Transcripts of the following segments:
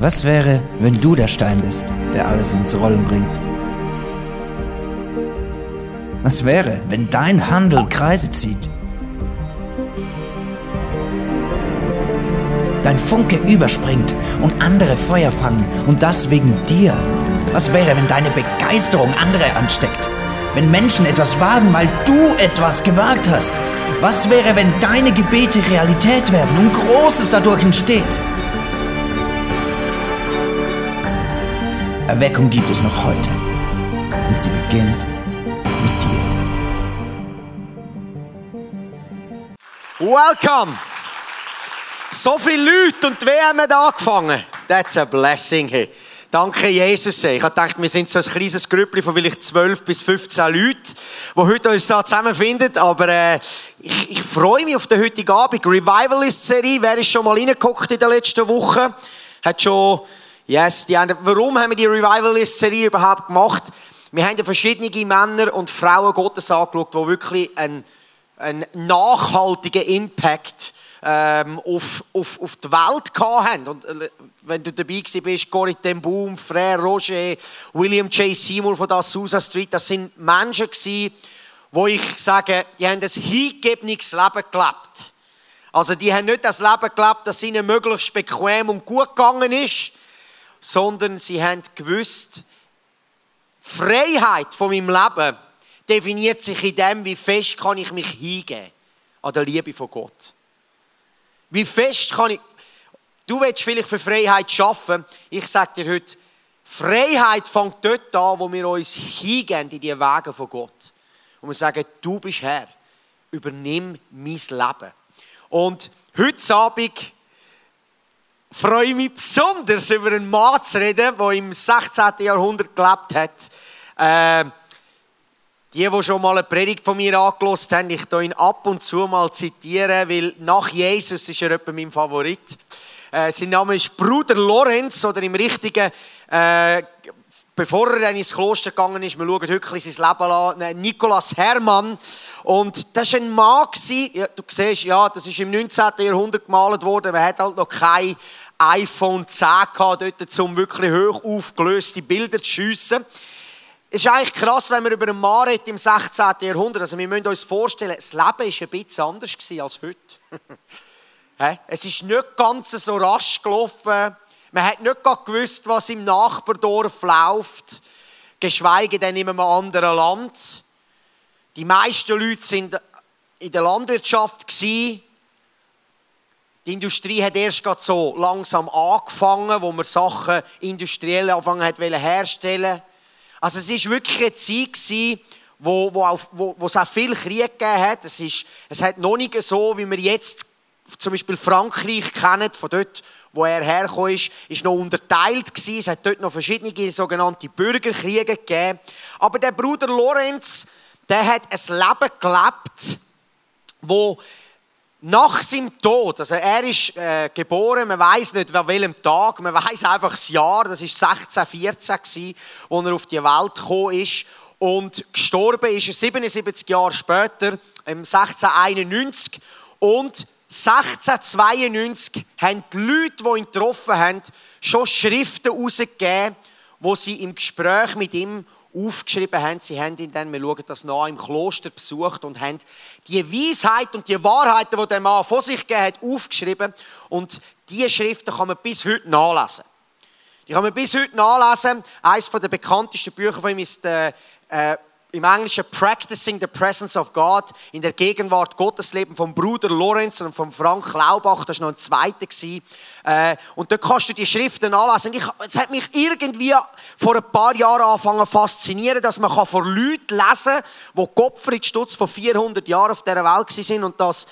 Was wäre, wenn du der Stein bist, der alles ins Rollen bringt? Was wäre, wenn dein Handel Kreise zieht? Dein Funke überspringt und andere Feuer fangen und das wegen dir. Was wäre, wenn deine Begeisterung andere ansteckt? Wenn Menschen etwas wagen, weil du etwas gewagt hast? Was wäre, wenn deine Gebete Realität werden und Großes dadurch entsteht? Erweckung gibt es noch heute. Und sie beginnt mit dir. Welcome! So viele Leute und wer haben angefangen? That's a blessing. Hey. Danke, Jesus. Ich gedacht, wir sind so ein kleines Grüppli von vielleicht 12 bis 15 Leuten, die heute uns da zusammenfinden. Aber äh, ich, ich freue mich auf den heutigen Abend. Revivalist-Serie. Wer ist schon mal reingeguckt in den letzten Wochen? Hat schon Yes, die haben, warum haben wir die Revivalist-Serie überhaupt gemacht? Wir haben verschiedene Männer und Frauen Gottes angeschaut, die wirklich einen, einen nachhaltigen Impact ähm, auf, auf, auf die Welt haben. Und äh, wenn du dabei bist, Corrie ten Boom, Frère Roger, William J. Seymour von der Susa Street, das sind Menschen gewesen, wo ich sage, die haben ein hingegebenes Leben gelebt. Also die haben nicht das Leben gelebt, das ihnen möglichst bequem und gut gegangen ist, sondern sie haben gewusst, Freiheit von meinem Leben definiert sich in dem, wie fest kann ich mich hingeben an der Liebe von Gott. Wie fest kann ich, du willst vielleicht für Freiheit schaffen. Ich sage dir heute, Freiheit fängt dort an, wo wir uns hingeben in die Wege von Gott. Und wir sagen, du bist Herr, übernimm mein Leben. Und heute Abend freue mich besonders über einen Mann zu reden, der im 16. Jahrhundert gelebt hat. Äh, die, die schon mal eine Predigt von mir angelost haben, ich ihn ab und zu mal zitieren, weil nach Jesus ist er etwa mein Favorit. Äh, sein Name ist Bruder Lorenz oder im richtigen, äh, bevor er dann ins Kloster gegangen ist, wir schauen heute sein Leben an, Nikolaus Hermann. Und das war ein Mann, ja, du siehst, ja, das ist im 19. Jahrhundert gemalt worden, man hat halt noch kein iPhone 10 gehabt, dort, um wirklich hoch aufgelöste Bilder zu schiessen. Es ist eigentlich krass, wenn wir über einen Mann reden im 16. Jahrhundert. Also wir müssen uns vorstellen, das Leben war ein bisschen anders als heute. es ist nicht ganz so rasch gelaufen. Man hat nicht gewusst, was im Nachbardorf läuft, geschweige denn in einem anderen Land. Die meisten Leute sind in der Landwirtschaft Die Industrie hat erst so langsam angefangen, wo man Sachen industriell angefangen hat herstellen. Also es ist wirklich eine Zeit wo, wo, auch, wo, wo es auch viel Krieg gegeben hat. Es, ist, es hat noch nicht so, wie wir jetzt zum Beispiel Frankreich kennen, von dort, wo er hergekommen ist, ist noch unterteilt gewesen. Es hat dort noch verschiedene sogenannte Bürgerkriege gegeben. Aber der Bruder Lorenz, der hat ein Leben gelebt, wo nach seinem Tod, also er ist äh, geboren, man weiß nicht an welchem Tag, man weiß einfach das Jahr, das ist 1614 gewesen, wo er auf die Welt gekommen ist. Und gestorben ist er 77 Jahre später, im 1691 und 1692 haben die Leute, die ihn getroffen haben, schon Schriften herausgegeben, wo sie im Gespräch mit ihm aufgeschrieben haben. Sie haben ihn dann, wir schauen das nach, im Kloster besucht und haben die Weisheit und die Wahrheiten, die der Mann vor sich gegeben hat, aufgeschrieben. Und diese Schriften kann man bis heute nachlesen. Die kann man bis heute nachlesen. Eines der bekanntesten Bücher von ihm ist der äh, im Englischen Practicing the Presence of God, in der Gegenwart Gottes Leben vom Bruder Lorenz und von Frank Laubach, das war noch ein zweiter. Äh, und da kannst du die Schriften anlesen. Es hat mich irgendwie vor ein paar Jahren angefangen faszinieren, dass man vor Leuten lesen kann, die Gottfried Stutz vor 400 Jahren auf dieser Welt waren und das,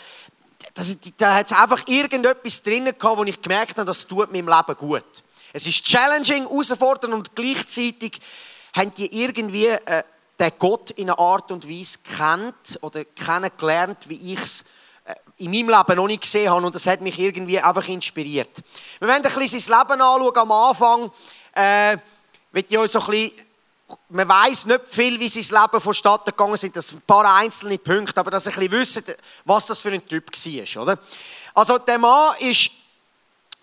das, da hat es einfach irgendetwas drinnen gehabt, wo ich gemerkt habe, das tut meinem Leben gut. Es ist challenging, herausfordernd und gleichzeitig haben die irgendwie äh, der Gott in einer Art und Weise kennt oder kennengelernt, wie ich es äh, in meinem Leben noch nicht gesehen habe und das hat mich irgendwie einfach inspiriert. Wir werden ein bisschen sein Leben anschauen am Anfang. Äh, ich euch so ein bisschen, man weiß nicht viel, wie sein Leben vonstatten gegangen sind. Das sind ein paar einzelne Punkte, aber dass ihr ein bisschen wisst, was das für ein Typ war. Oder? Also der Mann ist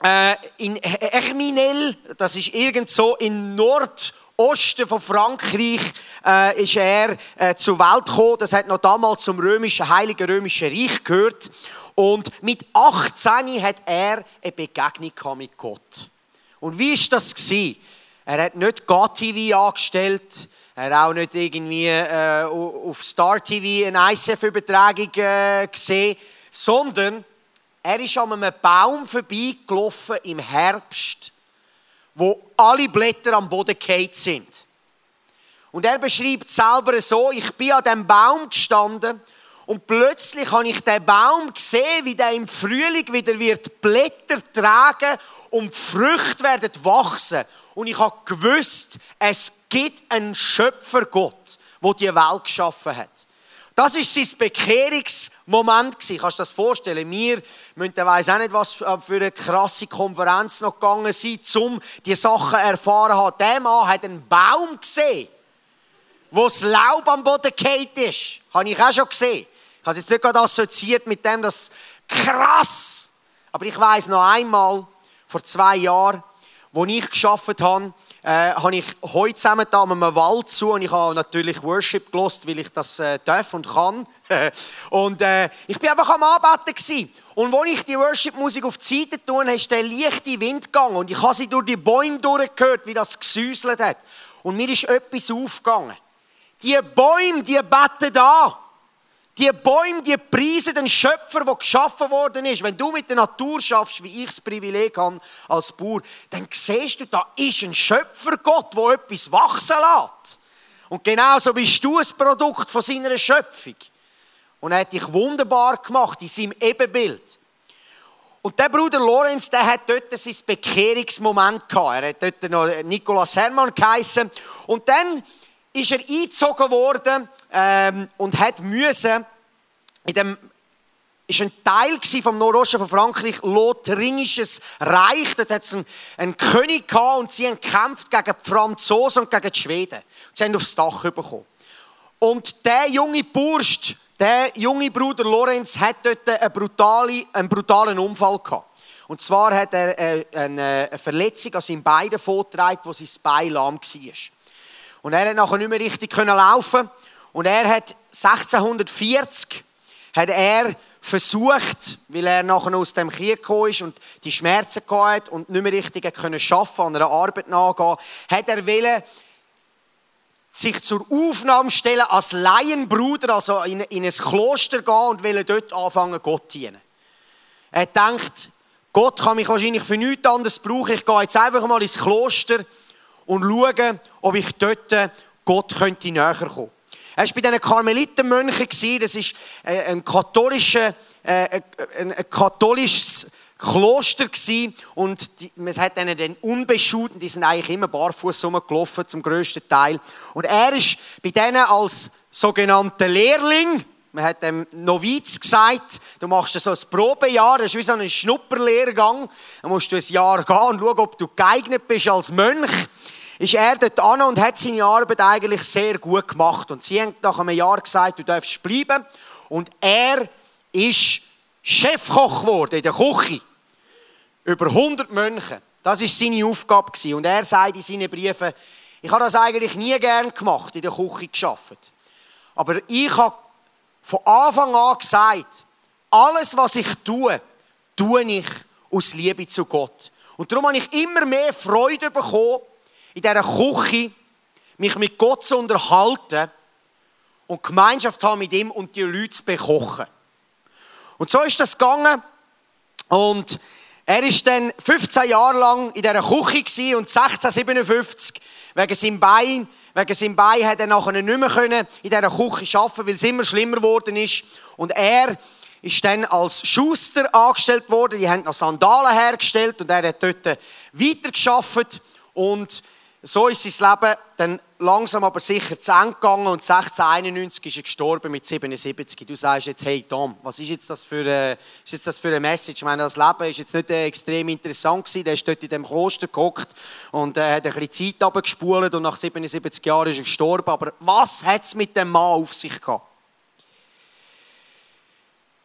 äh, in Erminel, das ist irgendwo in Nordosten von Frankreich, äh, ist er äh, zur Welt gekommen. Das hat noch damals zum römischen, heiligen römischen Reich gehört. Und mit 18 hat er eine Begegnung mit Gott. Und wie ist das gewesen? Er hat nicht GATV angestellt, er hat auch nicht irgendwie äh, auf Star TV eine ICF-Übertragung äh, gesehen, sondern er ist an einem Baum vorbeigelaufen im Herbst, wo alle Blätter am Boden gefallen sind. Und er beschreibt selber so, ich bin an dem Baum gestanden und plötzlich habe ich den Baum gesehen, wie der im Frühling wieder wird Blätter tragen und Früchte werden wachsen. Und ich habe gewusst, es gibt einen Schöpfer Gott, der die Welt geschaffen hat. Das ist sein Bekehrungsmoment. Kannst du das vorstellen? Wir müssen, weiss auch nicht, was für eine krasse Konferenz noch gegangen sind, um die Sachen zu erfahren. Der Mann hat einen Baum gesehen, wo das Laub am Boden gefallen ist. Habe ich auch schon gesehen. Ich habe es jetzt nicht gerade assoziiert mit dem, dass krass. Aber ich weiß noch einmal, vor zwei Jahren, wo ich geschafft habe, äh, habe ich heute zusammen da einem Wald zu und ich habe natürlich Worship gelost, weil ich das äh, darf und kann. und äh, ich bin einfach am Arbeiten gewesen. Und als ich die Worship-Musik auf die Seite tue, ist der leichte Wind gegangen und ich habe sie durch die Bäume durchgehört, wie das gesäuselt hat. Und mir ist etwas aufgegangen. Die Bäume, die beten da. Die Bäume, die preisen den Schöpfer, der geschaffen worden ist. Wenn du mit der Natur schaffst, wie ich das Privileg habe als Bauer, dann siehst du, da ist ein Schöpfergott, der etwas wachsen lässt. Und genauso bist du ein Produkt von seiner Schöpfung. Und er hat dich wunderbar gemacht in seinem Ebenbild. Und der Bruder Lorenz, der hat dort sein Bekehrungsmoment gehabt. Er hat dort noch Nikolaus Hermann geheißen. Und dann ist er eingezogen worden ähm, und hat müssen in dem ist ein Teil vom Nordosten von Frankreich, Lothringisches Reich. Dort hat es einen, einen, König gehabt und sie haben gekämpft gegen die Franzosen und gegen die Schweden. Sie haben aufs Dach bekommen. Und der junge Bursch, der junge Bruder Lorenz, hat dort einen, brutale, einen brutalen Unfall gehabt. Und zwar hat er äh, eine Verletzung an seinem Bein vorgetragen, wo sein Bein lahm war. Und er hat nachher nicht mehr richtig laufen und er hat 1640 hat er versucht, weil er nachher aus dem Krieg gekommen ist und die Schmerzen hatte und nicht mehr richtig arbeiten, an einer Arbeit nachgehen, hat er wollen, sich zur Aufnahme stellen als Laienbruder, also in, in ein Kloster gehen und will dort anfangen, Gott zu dienen. Er denkt, Gott kann mich wahrscheinlich für nichts anderes brauchen. Ich gehe jetzt einfach mal ins Kloster und schaue, ob ich dort Gott könnte näher kommen. Er war bei diesen Karmelitenmönchen, das ist äh, ein, katholischer, äh, ein katholisches Kloster gewesen. und die, man hat ihnen den unbeschuhten, die sind eigentlich immer barfuß rumgelaufen zum größten Teil. Und er ist bei denen als sogenannter Lehrling, man hat dem Noviz gesagt, du machst so ein Probejahr, das ist wie so ein Schnupperlehrgang. Da musst du ein Jahr gehen und schauen, ob du geeignet bist als Mönch ist er dort an und hat seine Arbeit eigentlich sehr gut gemacht. Und sie haben nach einem Jahr gesagt, du darfst bleiben. Und er ist Chefkoch geworden in der Küche. Über 100 Mönche. Das war seine Aufgabe. Und er sagt in seinen Briefen, ich habe das eigentlich nie gern gemacht, in der Küche geschafft. Aber ich habe von Anfang an gesagt, alles, was ich tue, tue ich aus Liebe zu Gott. Und darum habe ich immer mehr Freude bekommen, in dieser Küche mich mit Gott zu unterhalten und Gemeinschaft haben mit ihm und die Leute zu bekochen. Und so ist das gegangen. Und er ist dann 15 Jahre lang in dieser Küche und 1657 wegen seinem Bein, wegen seinem Bein hat er nachher nicht mehr in dieser Küche arbeiten, weil es immer schlimmer geworden ist. Und er ist dann als Schuster angestellt worden. Die haben noch Sandalen hergestellt und er hat dort weitergearbeitet. Und so ist sein Leben dann langsam aber sicher zu Ende gegangen und 1691 ist er gestorben mit 77. Du sagst jetzt, hey Tom, was ist jetzt das für eine, ist jetzt das für eine Message? Ich meine, das Leben ist jetzt nicht äh, extrem interessant gewesen. Der ist dort in dem Kloster gehockt und äh, hat ein bisschen Zeit abgespult und nach 77 Jahren ist er gestorben. Aber was hat es mit dem Mann auf sich gehabt?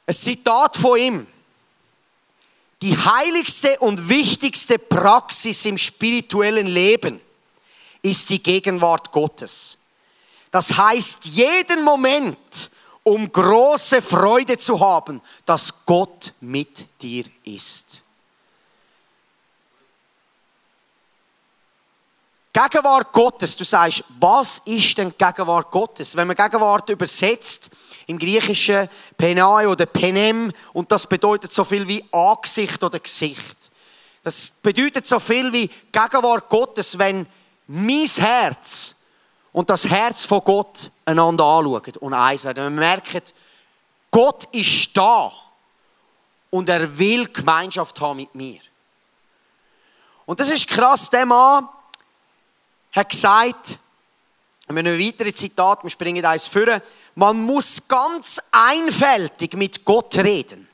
Ein Zitat von ihm. Die heiligste und wichtigste Praxis im spirituellen Leben ist die Gegenwart Gottes. Das heißt, jeden Moment, um große Freude zu haben, dass Gott mit dir ist. Gegenwart Gottes, du sagst, was ist denn Gegenwart Gottes? Wenn man Gegenwart übersetzt, im Griechischen Penai oder Penem, und das bedeutet so viel wie Angesicht oder Gesicht. Das bedeutet so viel wie Gegenwart Gottes, wenn mein Herz und das Herz von Gott einander anschauen und eins werden. Man merkt, Gott ist da und er will Gemeinschaft haben mit mir. Und das ist krass, der Mann hat gesagt, wir haben ein weiteres Zitat, wir springen eins vor, man muss ganz einfältig mit Gott reden,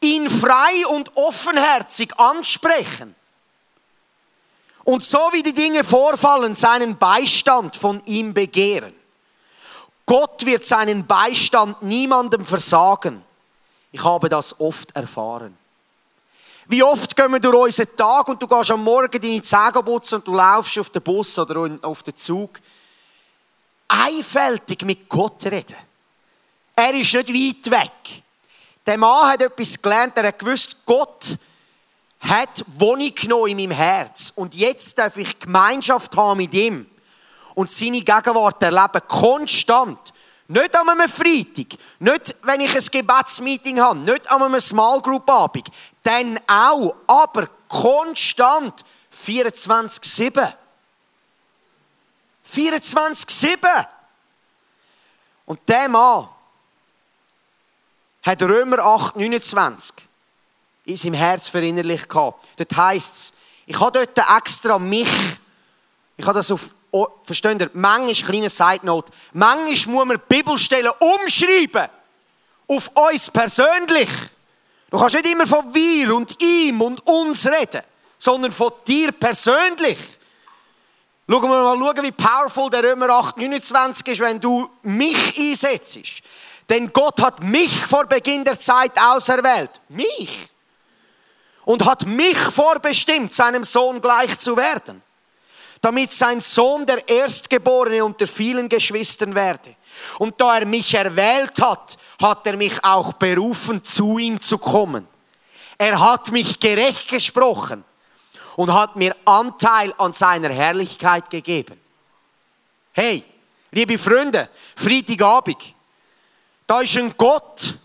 ihn frei und offenherzig ansprechen und so wie die Dinge vorfallen, seinen Beistand von ihm begehren. Gott wird seinen Beistand niemandem versagen. Ich habe das oft erfahren. Wie oft gehen wir durch unseren Tag und du gehst am Morgen deine Zähne putzen und du laufst auf den Bus oder auf den Zug. Einfältig mit Gott reden. Er ist nicht weit weg. Der Mann hat etwas gelernt, er hat gewusst, Gott hat Wohnung genommen in meinem Herz. Und jetzt darf ich Gemeinschaft haben mit ihm und seine Gegenwart erleben, konstant. Nicht an einem Freitag, nicht wenn ich ein Gebetsmeeting habe, nicht an einem Small Group Abend, dann auch, aber konstant 24-7. 24-7. Und der Mann hat Römer 8, 29 in seinem Herz verinnerlicht gehabt. Dort heisst es, ich habe dort extra mich, ich habe das auf, oh, versteht ihr, manchmal, kleine Side Note, manchmal muss man Bibelstellen umschreiben. Auf uns persönlich. Du kannst nicht immer von wir und ihm und uns reden, sondern von dir persönlich. Schauen wir mal, schauen, wie powerful der Römer 8, 29 ist, wenn du mich einsetzt. Denn Gott hat mich vor Beginn der Zeit auserwählt. Mich und hat mich vorbestimmt, seinem Sohn gleich zu werden, damit sein Sohn der Erstgeborene unter vielen Geschwistern werde. Und da er mich erwählt hat, hat er mich auch berufen, zu ihm zu kommen. Er hat mich gerecht gesprochen und hat mir Anteil an seiner Herrlichkeit gegeben. Hey, liebe Freunde, Freitagabend, da ist ein Gott,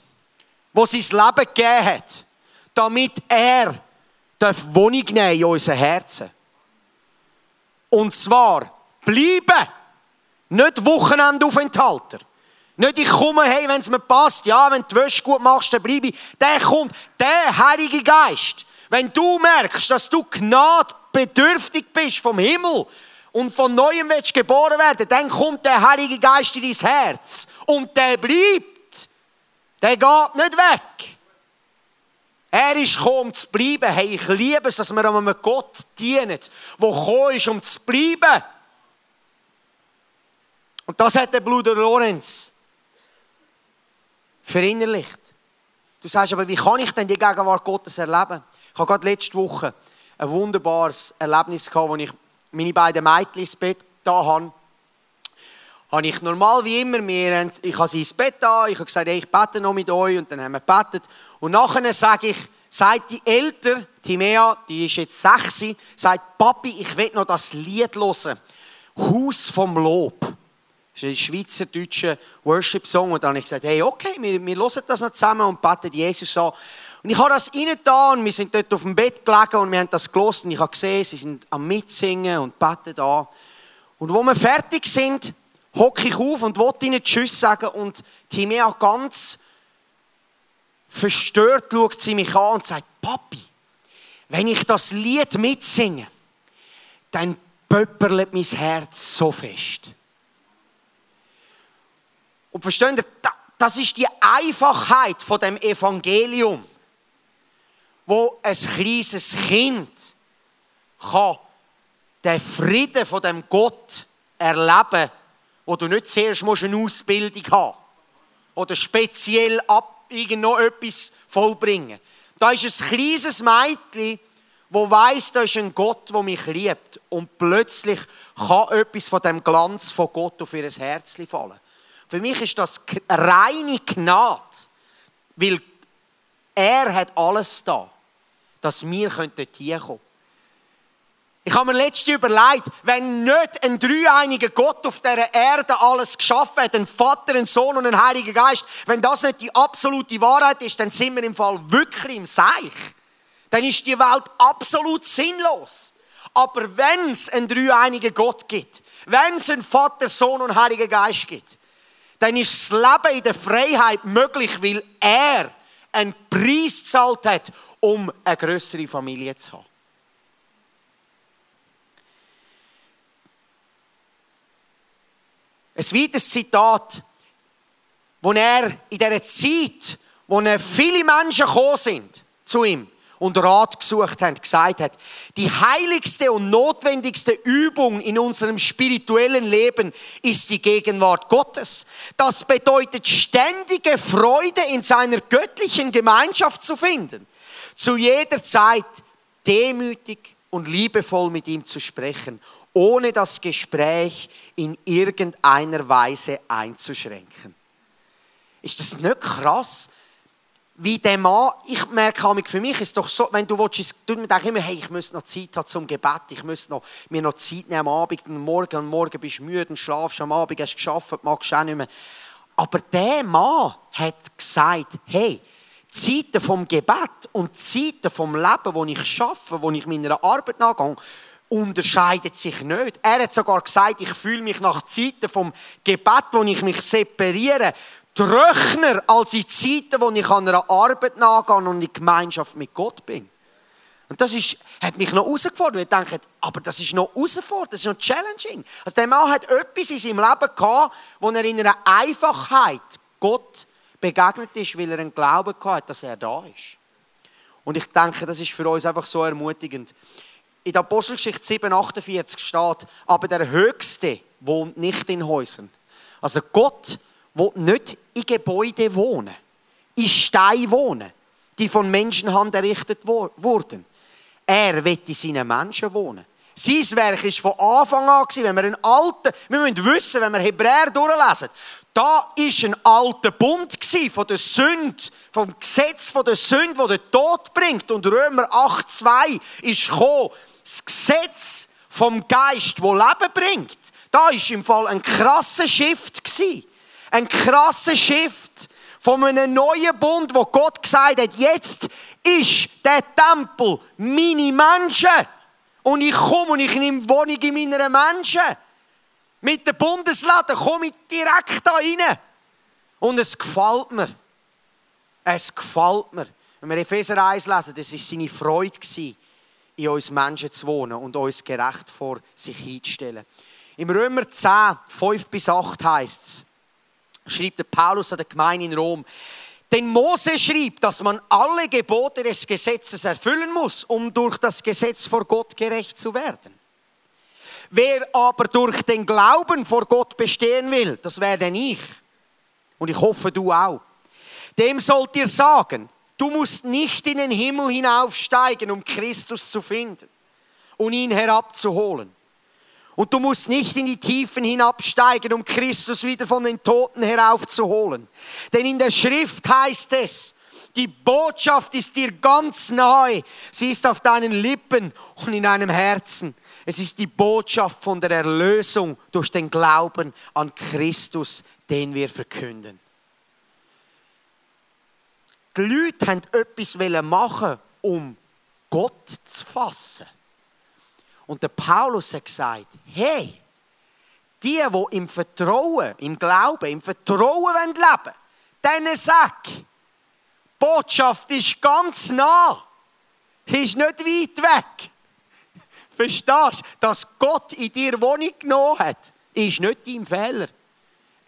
wo sein Leben gegeben hat damit er darf Wohnung nehmen in unser Herzen. Und zwar bleiben, nicht Wochenendaufenthalter. Nicht ich komme, hey, wenn es mir passt, ja, wenn du die Wäsche gut machst, dann bleibe ich. Der kommt, der Heilige Geist. Wenn du merkst, dass du gnadbedürftig bist vom Himmel und von Neuem willst geboren werden, dann kommt der Heilige Geist in dein Herz. Und der bleibt. Der geht nicht weg. Er ist gekommen, um zu bleiben. Hey, ich liebe es, dass wir einem Gott dienen, der gekommen ist, um zu bleiben. Und das hat der Bruder Lorenz verinnerlicht. Du sagst aber, wie kann ich denn die Gegenwart Gottes erleben? Ich habe gerade letzte Woche ein wunderbares Erlebnis gehabt, als ich meine beiden Mädchen ins Bett da habe. Habe ich normal wie immer, ich habe sie ins Bett da, ich habe gesagt, hey, ich bete noch mit euch und dann haben wir gebetet. Und nachher sage ich, sagt die Eltern, Timea, die ist jetzt sechs, sagt, Papi, ich will noch das Lied hören. Haus vom Lob. Das ist ein schweizerdeutscher Worship-Song. Und dann habe ich gesagt, hey, okay, wir, wir hören das noch zusammen und beten Jesus an. Und ich habe das reingetan und wir sind dort auf dem Bett gelegen und wir haben das gelesen und ich habe gesehen, sie sind am Mitsingen und beten da. Und wo wir fertig sind, hocke ich auf und wollte ihnen Tschüss sagen und Timea ganz verstört schaut sie mich an und sagt, Papi, wenn ich das Lied mitsinge, dann pöpperlet mein Herz so fest. Und versteht ihr, das ist die Einfachheit von dem Evangelium, wo ein kleines Kind kann den Frieden von dem Gott erleben, wo du nicht zuerst eine Ausbildung haben musst oder speziell ab noch etwas vollbringen. Da ist ein kleines Mädchen, wo weiß, da ist ein Gott, der mich liebt. Und plötzlich kann etwas von dem Glanz von Gott auf ihr Herz fallen. Für mich ist das reine Gnade, weil er hat alles da, dass wir dort hinkommen ich habe mir letztens überlegt, wenn nicht ein dreieiniger Gott auf dieser Erde alles geschaffen hat, ein Vater, ein Sohn und ein Heiliger Geist, wenn das nicht die absolute Wahrheit ist, dann sind wir im Fall wirklich im Seich. Dann ist die Welt absolut sinnlos. Aber wenn es einen dreieinigen Gott gibt, wenn es einen Vater, Sohn und Heiliger Geist gibt, dann ist das Leben in der Freiheit möglich, weil er einen Preis gezahlt hat, um eine größere Familie zu haben. Ein weiteres Zitat, wo er in dieser Zeit, wo viele Menschen gekommen sind zu ihm und Rat gesucht haben, gesagt hat, die heiligste und notwendigste Übung in unserem spirituellen Leben ist die Gegenwart Gottes. Das bedeutet ständige Freude in seiner göttlichen Gemeinschaft zu finden. Zu jeder Zeit demütig und liebevoll mit ihm zu sprechen ohne das Gespräch in irgendeiner Weise einzuschränken. Ist das nicht krass? Wie der Mann, ich merke für mich ist es doch so, wenn du willst, du denkst immer, hey, ich muss noch Zeit haben zum Gebet, ich muss noch, mir noch Zeit nehmen am Abend, und morgen, und morgen bist du müde und schlafst, am Abend hast geschafft, magst auch nicht mehr. Aber der Mann hat gesagt, hey, Zeiten vom Gebet und Zeiten vom Leben, wo ich schaffe, wo ich meiner Arbeit nachgehe, unterscheidet sich nicht. Er hat sogar gesagt, ich fühle mich nach Zeiten vom Gebet, wo ich mich separiere, tröchner als in Zeiten, wo ich an einer Arbeit nachgehe und in Gemeinschaft mit Gott bin. Und das ist, hat mich noch herausgefordert. Ich denke, aber das ist noch herausfordernd, das ist noch challenging. Also der Mann hat etwas in seinem Leben gehabt, wo er in einer Einfachheit Gott begegnet ist, weil er einen Glauben hat, dass er da ist. Und ich denke, das ist für uns einfach so ermutigend in der Apostelgeschichte 7,48 steht, aber der Höchste wohnt nicht in Häusern. Also Gott will nicht in Gebäuden wohnen, in Steinen wohnen, die von Menschenhand errichtet wurden. Er will in seinen Menschen wohnen. Sein Werk war von Anfang an, wenn wir einen alten, wir müssen wissen, wenn wir Hebräer durchlesen, da war ein alter Bund von der Sünde, vom Gesetz von der Sünde, der Tod bringt. Und Römer 8,2 ist gekommen, das Gesetz vom Geist, wo Leben bringt, da ist im Fall ein krasser Shift ein krasser Shift von einem neuen Bund, wo Gott gesagt hat, jetzt ist der Tempel meine Menschen und ich komme und ich nehme Wohnung in meinen Menschen. Mit dem Bundesladen komme ich direkt da rein. Und es gefällt mir. Es gefällt mir. Wenn wir Epheser 1 lesen, das war seine Freude in uns Menschen zu wohnen und uns gerecht vor sich hinzustellen. Im Römer 10, 5 bis 8 heißt es, schreibt der Paulus an der Gemeinde in Rom, denn Mose schrieb, dass man alle Gebote des Gesetzes erfüllen muss, um durch das Gesetz vor Gott gerecht zu werden. Wer aber durch den Glauben vor Gott bestehen will, das werde ich. Und ich hoffe, du auch. Dem sollt ihr sagen, Du musst nicht in den Himmel hinaufsteigen, um Christus zu finden und ihn herabzuholen. Und du musst nicht in die Tiefen hinabsteigen, um Christus wieder von den Toten heraufzuholen. Denn in der Schrift heißt es, die Botschaft ist dir ganz nahe. Sie ist auf deinen Lippen und in deinem Herzen. Es ist die Botschaft von der Erlösung durch den Glauben an Christus, den wir verkünden. Die Leute haben etwas machen um Gott zu fassen. Und der Paulus hat gesagt, hey, die, die im Vertrauen, im Glauben, im Vertrauen leben wollen, denen sag, die Botschaft ist ganz nah. Sie ist nicht weit weg. Verstehst du? Dass Gott in dir Wohnung genommen hat, ist nicht dein Fehler.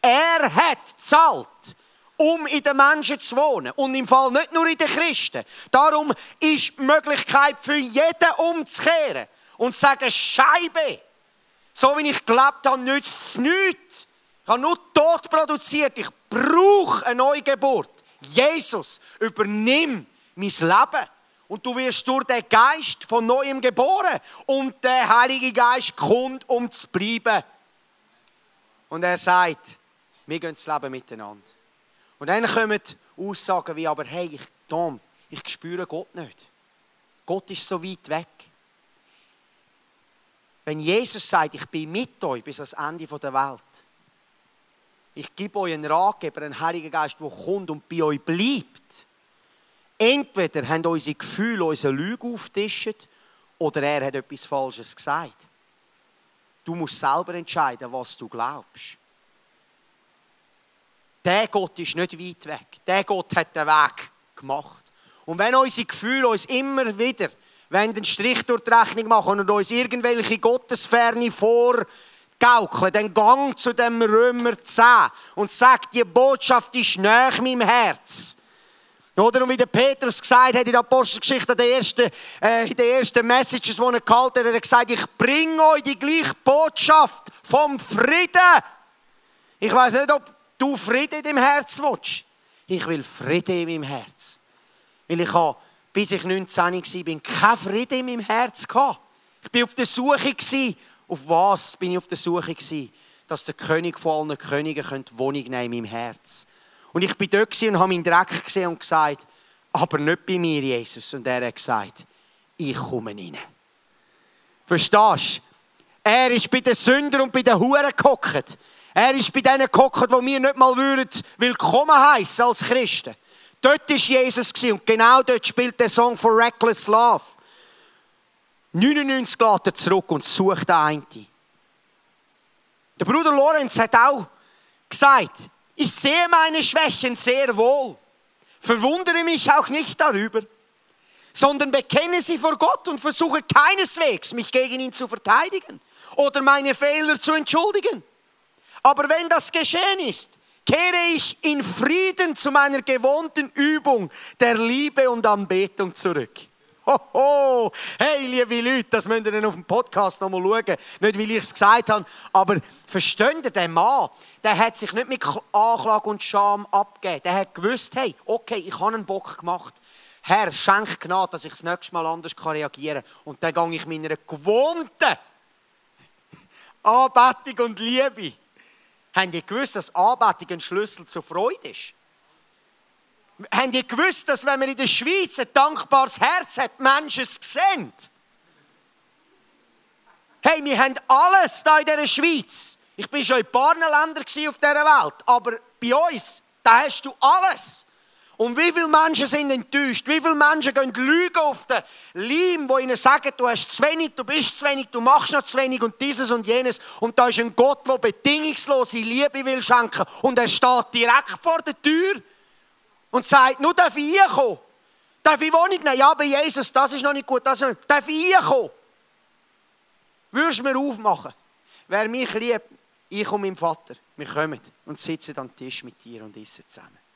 Er hat zahlt um in den Menschen zu wohnen. Und im Fall nicht nur in den Christen. Darum ist die Möglichkeit für jeden umzukehren und zu sagen, Scheibe, so wie ich gelebt habe, nützt es nichts. Ich habe nur Tod produziert. Ich brauche eine Neugeburt. Jesus, übernimm mein Leben. Und du wirst durch den Geist von Neuem geboren. Und der Heilige Geist kommt, um zu bleiben. Und er sagt, wir gehen das Leben miteinander. Und dann kommen Aussagen wie, aber hey, ich, Tom, ich spüre Gott nicht. Gott ist so weit weg. Wenn Jesus sagt, ich bin mit euch bis ans Ende der Welt, ich gebe euch einen Ratgeber, einen Heiligen Geist, der kommt und bei euch bleibt. Entweder haben unsere Gefühle unsere Lüge auftischt oder er hat etwas Falsches gesagt. Du musst selber entscheiden, was du glaubst. Der Gott ist nicht weit weg. Der Gott hat den Weg gemacht. Und wenn unsere Gefühle uns immer wieder wenn den Strich durch die Rechnung machen und uns irgendwelche Gottesferne vorgaukeln, dann gang zu dem Römer 10 und sag, die Botschaft ist näher meinem Herz. Oder und wie der Petrus gesagt hat in der Apostelgeschichte, in den ersten, äh, in den ersten Messages, die er gehalten hat, hat er gesagt, ich bringe euch die gleiche Botschaft vom Frieden. Ich weiß nicht, ob du Frieden in deinem Herz willst. Ich will Frieden in meinem Herz. Weil ich habe, bis ich 19 war, keinen Frieden in meinem Herz gehabt. Ich bin auf der Suche. Auf was bin ich auf der Suche? Dass der König von allen Königen Wohnung nehmen in meinem Herz. Und ich bin dort und habe meinen Dreck gesehen und gesagt, aber nicht bei mir, Jesus. Und er hat gesagt, ich komme rein. Verstehst du? Er ist bei den Sündern und bei den Huren gehockt. Er ist bei denen gehockt, die wir nicht mal würden willkommen heißen als Christen. Dort war Jesus und genau dort spielt der Song for Reckless Love. 99 geht er zurück und sucht den einen. Der Bruder Lorenz hat auch gesagt, ich sehe meine Schwächen sehr wohl, verwundere mich auch nicht darüber, sondern bekenne sie vor Gott und versuche keineswegs, mich gegen ihn zu verteidigen oder meine Fehler zu entschuldigen. Aber wenn das geschehen ist, kehre ich in Frieden zu meiner gewohnten Übung der Liebe und Anbetung zurück. Hoho, hey, liebe Leute, das müsst ihr dann auf dem Podcast nochmal schauen. Nicht, weil ich es gesagt habe, aber versteht ihr, der Mann, der hat sich nicht mit Anklage und Scham abgegeben. Der hat gewusst, hey, okay, ich habe einen Bock gemacht. Herr, schenk Gnade, dass ich das nächste Mal anders reagieren kann. Und dann gehe ich meiner gewohnten Anbetung und Liebe Habt ihr gewusst, dass Anbetung ein Schlüssel zur Freude ist? Habt ihr gewusst, dass wenn man in der Schweiz ein dankbares Herz hat, Menschen es sehen? Hey, wir haben alles da in dieser Schweiz. Ich bin schon in ein paar Ländern auf dieser Welt, aber bei uns, da hast du alles. Und wie viele Menschen sind enttäuscht? Wie viele Menschen gehen lügen auf den Leim, wo ihnen sagen, du hast zu wenig, du bist zu wenig, du machst noch zu wenig und dieses und jenes. Und da ist ein Gott, der bedingungslose Liebe will schenken. Und er steht direkt vor der Tür und sagt, nur darf ich kommen? Darf ich Wohnung nehmen? Ja, bei Jesus, das ist noch nicht gut. Das nicht. Darf ich kommen? Würdest du mir aufmachen? Wer mich liebt, ich und mein Vater, wir kommen und sitzen am Tisch mit dir und essen zusammen.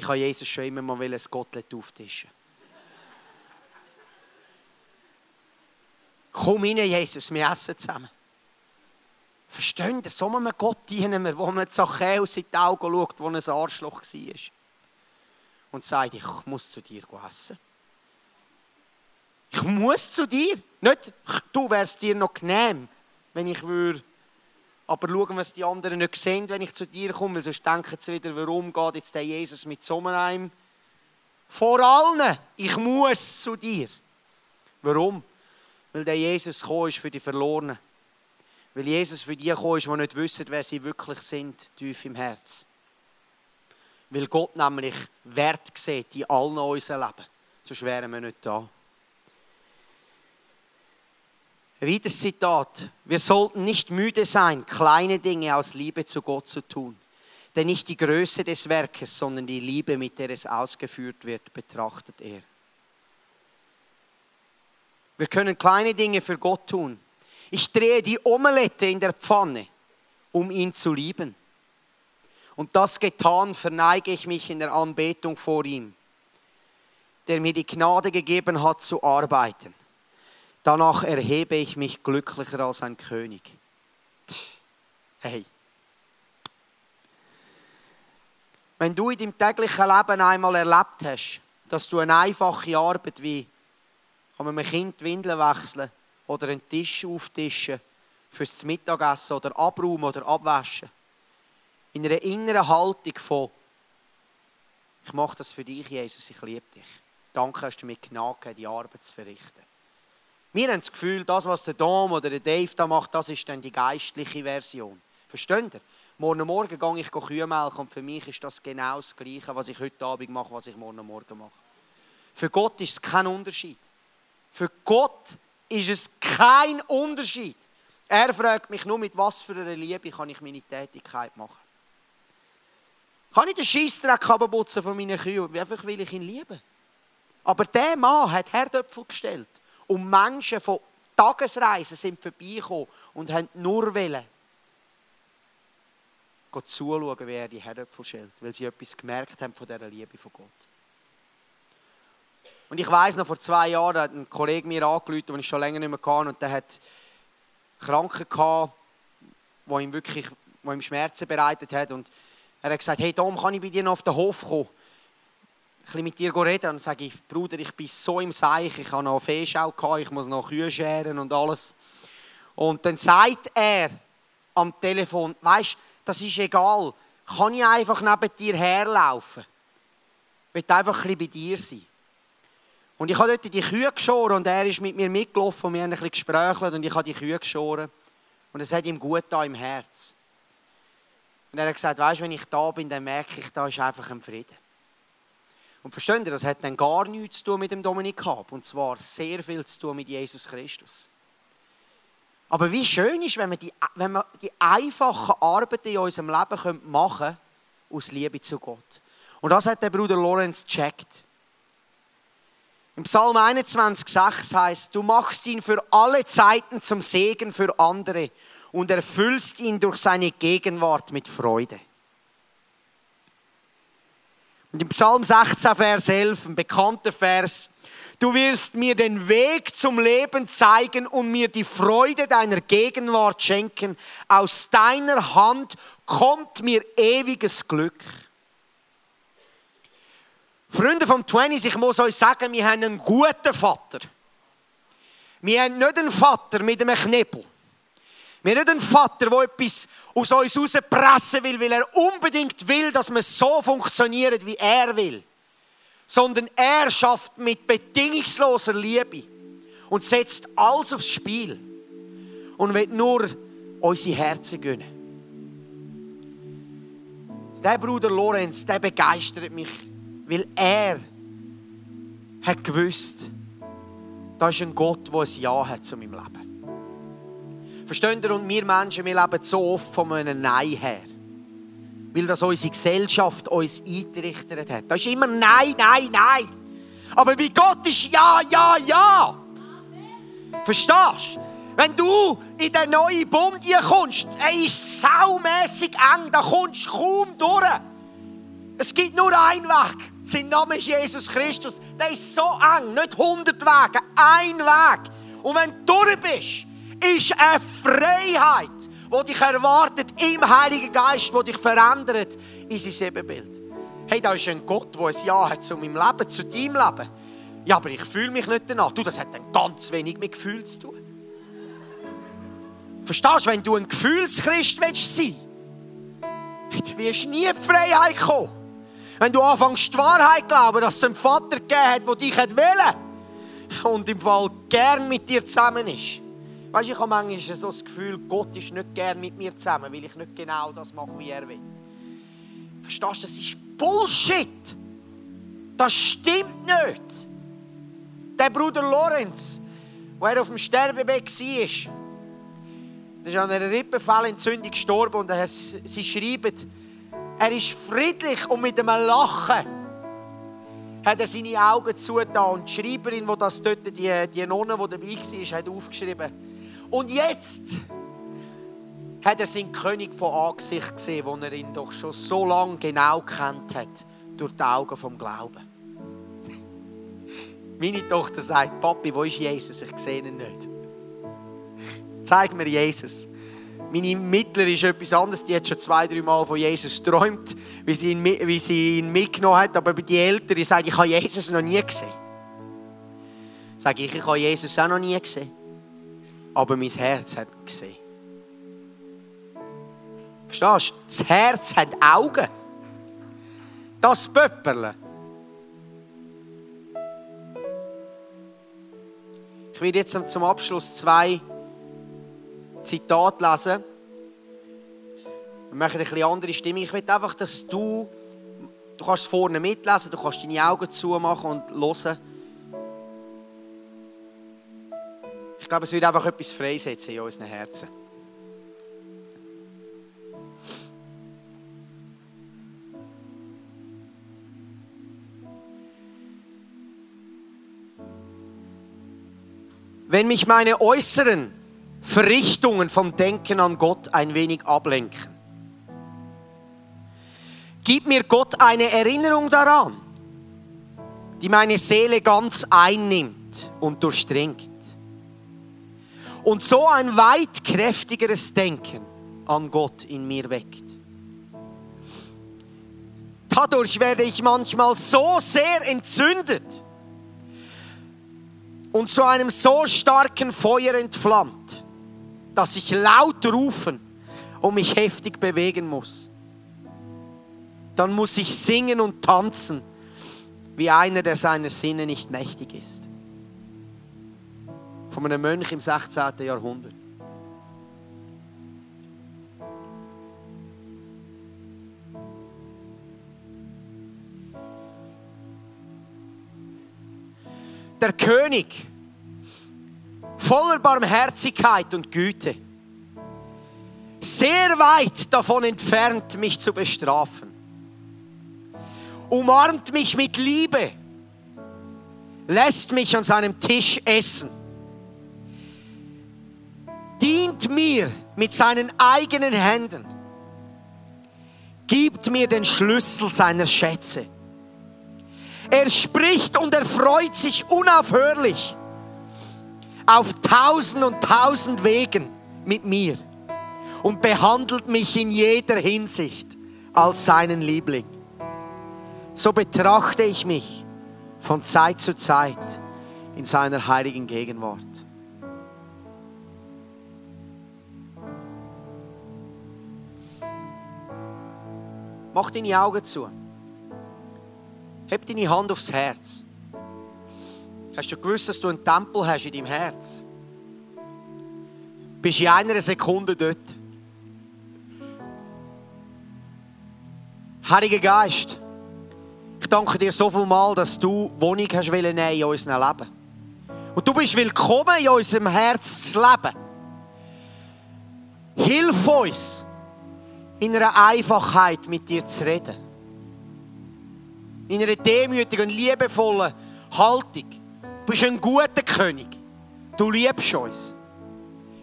Ich habe Jesus schon immer mal ein Gottlet auftischen. Komm rein, Jesus, wir essen zusammen. Verstehen Sie, so einem Gott dienen wir, wo man Zachäus in die Augen schaut, wo ein Arschloch war. Und sagt, ich muss zu dir essen. Ich muss zu dir. Nicht, du wärst dir noch genehm, wenn ich würde aber schauen, was die anderen nicht sehen, wenn ich zu dir komme, weil sonst denken sie wieder, warum geht jetzt der Jesus mit so einem vor allen, ich muss zu dir. Warum? Weil der Jesus gekommen ist für die Verlorenen. Weil Jesus für die gekommen ist, die nicht wissen, wer sie wirklich sind, tief im Herz. Weil Gott nämlich Wert sieht in allen unseren Leben. Sonst wären wir nicht da. Weiteres Zitat. Wir sollten nicht müde sein, kleine Dinge aus Liebe zu Gott zu tun. Denn nicht die Größe des Werkes, sondern die Liebe, mit der es ausgeführt wird, betrachtet er. Wir können kleine Dinge für Gott tun. Ich drehe die Omelette in der Pfanne, um ihn zu lieben. Und das getan, verneige ich mich in der Anbetung vor ihm, der mir die Gnade gegeben hat zu arbeiten. Danach erhebe ich mich glücklicher als ein König. Hey. Wenn du in deinem täglichen Leben einmal erlebt hast, dass du eine einfache Arbeit wie man einem Kind Windeln wechseln oder einen Tisch auftischen fürs Mittagessen oder abräumen oder abwaschen. In einer inneren Haltung von ich mache das für dich, Jesus, ich liebe dich. Danke, hast du mir Gnade die Arbeit zu verrichten. Wir haben das Gefühl, das, was der Dom oder der Dave da macht, das ist dann die geistliche Version. Versteht ihr? Morgen Morgen gehe ich Kühe melken und für mich ist das genau das Gleiche, was ich heute Abend mache, was ich morgen Morgen mache. Für Gott ist es kein Unterschied. Für Gott ist es kein Unterschied. Er fragt mich nur, mit was für einer Liebe kann ich meine Tätigkeit machen. Kann ich den Scheissdreck abputzen von meinen Kühen, einfach weil ich ihn liebe? Aber der Mann hat Herdöpfel gestellt und Menschen von Tagesreisen sind vorbeigekommen und haben nur wollen, Gott zuschauen, wie er die Herdöpfel stellt, weil sie etwas gemerkt haben von dieser Liebe von Gott. Und ich weiß noch, vor zwei Jahren hat ein Kollege mir angerufen, den ich schon länger nicht mehr kann, und der hat Kranken gehabt, die ihm wirklich wo ihm Schmerzen bereitet hat. Und er hat gesagt, hey Tom, kann ich bei dir noch auf den Hof kommen? Bisschen mit dir reden. Und sage ich, Bruder, ich bin so im Seich, ich habe noch eine Fehlschau gehabt, ich muss noch Kühe scheren und alles. Und dann sagt er am Telefon, weißt, das ist egal, kann ich einfach neben dir herlaufen? Ich will einfach ein bisschen bei dir sein. Und ich habe dort die Kühe geschoren und er ist mit mir mitgelaufen und wir haben ein bisschen gesprächelt und ich habe die Kühe geschoren. Und es hat ihm gut da im Herz. Und er hat gesagt, weißt wenn ich da bin, dann merke ich, da ist einfach ein Frieden. Und versteht ihr, das hat dann gar nichts zu tun mit dem Dominik Hab. Und zwar sehr viel zu tun mit Jesus Christus. Aber wie schön ist, wenn wir die, wenn wir die einfachen Arbeiten in unserem Leben machen können, aus Liebe zu Gott. Und das hat der Bruder Lorenz gecheckt. Im Psalm 21,6 heißt, du machst ihn für alle Zeiten zum Segen für andere und erfüllst ihn durch seine Gegenwart mit Freude. Und im Psalm 16, Vers 11, ein bekannter Vers, du wirst mir den Weg zum Leben zeigen und mir die Freude deiner Gegenwart schenken. Aus deiner Hand kommt mir ewiges Glück. Freunde vom 20 ich muss euch sagen, wir haben einen guten Vater. Wir haben nicht einen Vater mit einem Knebel. Wir haben nicht einen Vater, der etwas aus uns rauspressen will, weil er unbedingt will, dass wir so funktionieren, wie er will. Sondern er schafft mit bedingungsloser Liebe und setzt alles aufs Spiel und will nur unsere Herzen gönnen. Der Bruder Lorenz, der begeistert mich weil er hat gewusst, da ist ein Gott, der ein Ja hat zu meinem Leben. Versteht ihr? Und wir Menschen, wir leben so oft von einem Nein her. Weil das unsere Gesellschaft uns eingerichtet hat. Da ist immer Nein, Nein, Nein. Aber bei Gott ist Ja, Ja, Ja. Verstehst du? Wenn du in den neuen Bund kommst, er ist saumässig eng, da kommst du kaum durch. Es gibt nur einen Weg. Sein Name ist Jesus Christus. Der ist so eng, nicht 100 Wege, ein Weg. Und wenn du durch bist, ist eine Freiheit, die dich erwartet im Heiligen Geist, die dich verändert in sein Ebenbild. Hey, da ist ein Gott, der ein Ja hat zu meinem Leben, zu deinem Leben. Ja, aber ich fühle mich nicht danach. Du, das hat dann ganz wenig mit Gefühl zu tun. Verstehst du, wenn du ein Gefühlschrist willst sein willst, dann wirst du nie in die Freiheit kommen. Wenn du anfängst, die Wahrheit zu glauben, dass es einen Vater gegeben hat, der dich will und im Fall gern mit dir zusammen ist. Weißt du, ich habe manchmal so das Gefühl, Gott ist nicht gern mit mir zusammen, weil ich nicht genau das mache, wie er will. Verstehst du, das ist Bullshit. Das stimmt nicht. Der Bruder Lorenz, der auf dem Sterbebett war, der ist an einer Rippenfellentzündung gestorben und sie schreiben, er ist friedlich und mit einem Lachen hat er seine Augen zugetan. Und die Schreiberin, die das dort, die, die Nonne, die dabei war, hat aufgeschrieben. Und jetzt hat er seinen König von Angesicht gesehen, wo er ihn doch schon so lange genau kennt hat, durch die Augen vom Glauben. Meine Tochter sagt, Papi, wo ist Jesus? Ich sehe ihn nicht. Zeig mir Jesus. Meine Mittlerin ist etwas anderes. Die hat schon zwei, drei Mal von Jesus geträumt, wie sie ihn, wie sie ihn mitgenommen hat. Aber Älteren sage ich, ich habe Jesus noch nie gesehen. Sage ich, ich habe Jesus auch noch nie gesehen. Aber mein Herz hat gesehen. Verstehst du? Das Herz hat Augen. Das Pöpperle. Ich werde jetzt zum Abschluss zwei Zitate lesen. Wir machen eine etwas andere Stimmung. Ich will einfach, dass du, du kannst vorne mitlesen, du kannst deine Augen zumachen und hören. Ich glaube, es wird einfach etwas freisetzen in unseren Herzen. Wenn mich meine äußeren Verrichtungen vom Denken an Gott ein wenig ablenken, gib mir Gott eine Erinnerung daran, die meine Seele ganz einnimmt und durchdringt. Und so ein weit kräftigeres Denken an Gott in mir weckt. Dadurch werde ich manchmal so sehr entzündet, und zu einem so starken Feuer entflammt, dass ich laut rufen und mich heftig bewegen muss. Dann muss ich singen und tanzen, wie einer, der seiner Sinne nicht mächtig ist. Von einem Mönch im 16. Jahrhundert. der König, voller Barmherzigkeit und Güte, sehr weit davon entfernt, mich zu bestrafen, umarmt mich mit Liebe, lässt mich an seinem Tisch essen, dient mir mit seinen eigenen Händen, gibt mir den Schlüssel seiner Schätze er spricht und er freut sich unaufhörlich auf tausend und tausend Wegen mit mir und behandelt mich in jeder Hinsicht als seinen Liebling. So betrachte ich mich von Zeit zu Zeit in seiner heiligen Gegenwart. Mach deine Augen zu. Heb deine Hand aufs Herz. Hast du gewusst, dass du einen Tempel hast in deinem Herz? Bist in einer Sekunde dort. Heiliger Geist, ich danke dir so viel mal, dass du Wohnung hast in unserem Leben. Und du bist willkommen in unserem Herz zu leben. Hilf uns, in einer Einfachheit mit dir zu reden in einer demütigen, liebevollen Haltung. Du bist ein guter König. Du liebst uns.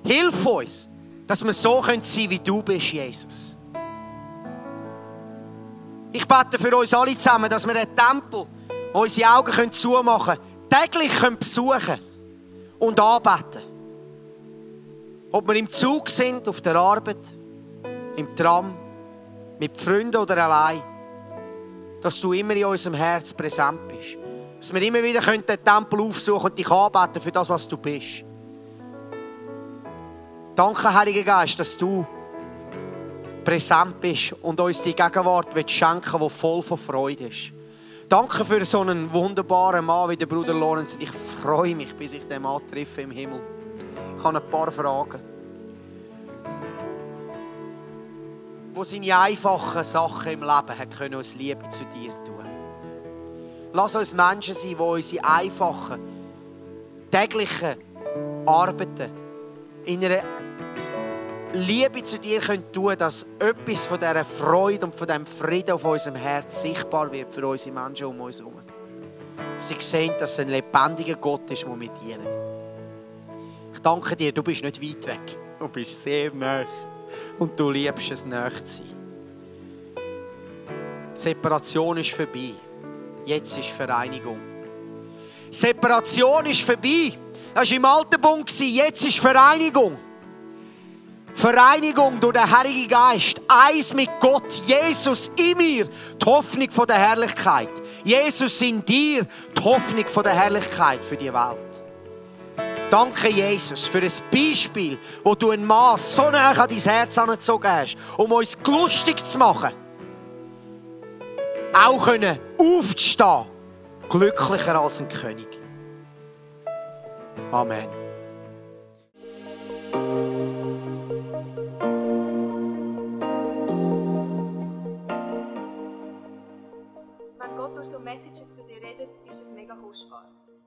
Hilf uns, dass wir so sein können, wie du bist, Jesus. Ich bete für uns alle zusammen, dass wir den Tempel, unsere Augen zumachen können, täglich besuchen können und anbeten. Ob wir im Zug sind, auf der Arbeit, im Tram, mit Freunden oder allein dass du immer in unserem Herz präsent bist. Dass wir immer wieder den Tempel aufsuchen und dich anbeten für das, was du bist. Danke, Heiliger Geist, dass du präsent bist und uns die Gegenwart schenken die voll von Freude ist. Danke für so einen wunderbaren Mann wie der Bruder Lorenz. Ich freue mich, bis ich den Mann treffe im Himmel. Ich habe ein paar Fragen. Wo seine einfachen Sachen im Leben hat können aus Liebe zu dir tun. Lass uns Menschen sein, die unsere einfachen, täglichen Arbeiten in einer Liebe zu dir können tun dass etwas von dieser Freude und von diesem Frieden auf unserem Herz sichtbar wird für unsere Menschen um uns herum. Sie sehen, dass es ein lebendiger Gott ist, der wir dienen. Ich danke dir, du bist nicht weit weg. Du bist sehr nah und du liebst es, nahe zu sein. Separation ist vorbei. Jetzt ist Vereinigung. Separation ist vorbei. Das war im alten Bund, jetzt ist Vereinigung. Vereinigung durch den Heiligen Geist, eins mit Gott, Jesus in mir, die Hoffnung der Herrlichkeit. Jesus in dir, die Hoffnung der Herrlichkeit für die Welt. Danke, Jesus, für ein Beispiel, wo du ein Maß so nah an dein Herz angezogen hast, um uns lustig zu machen. Auch können aufzustehen, glücklicher als ein König. Amen. Wenn Gott durch so Messages zu dir redet, ist das mega kostbar.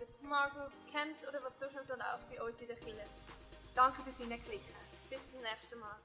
über Smart Groups, Camps oder was sonst noch so läuft bei uns in der Kirche. Danke fürs Hineinklicken. Bis zum nächsten Mal.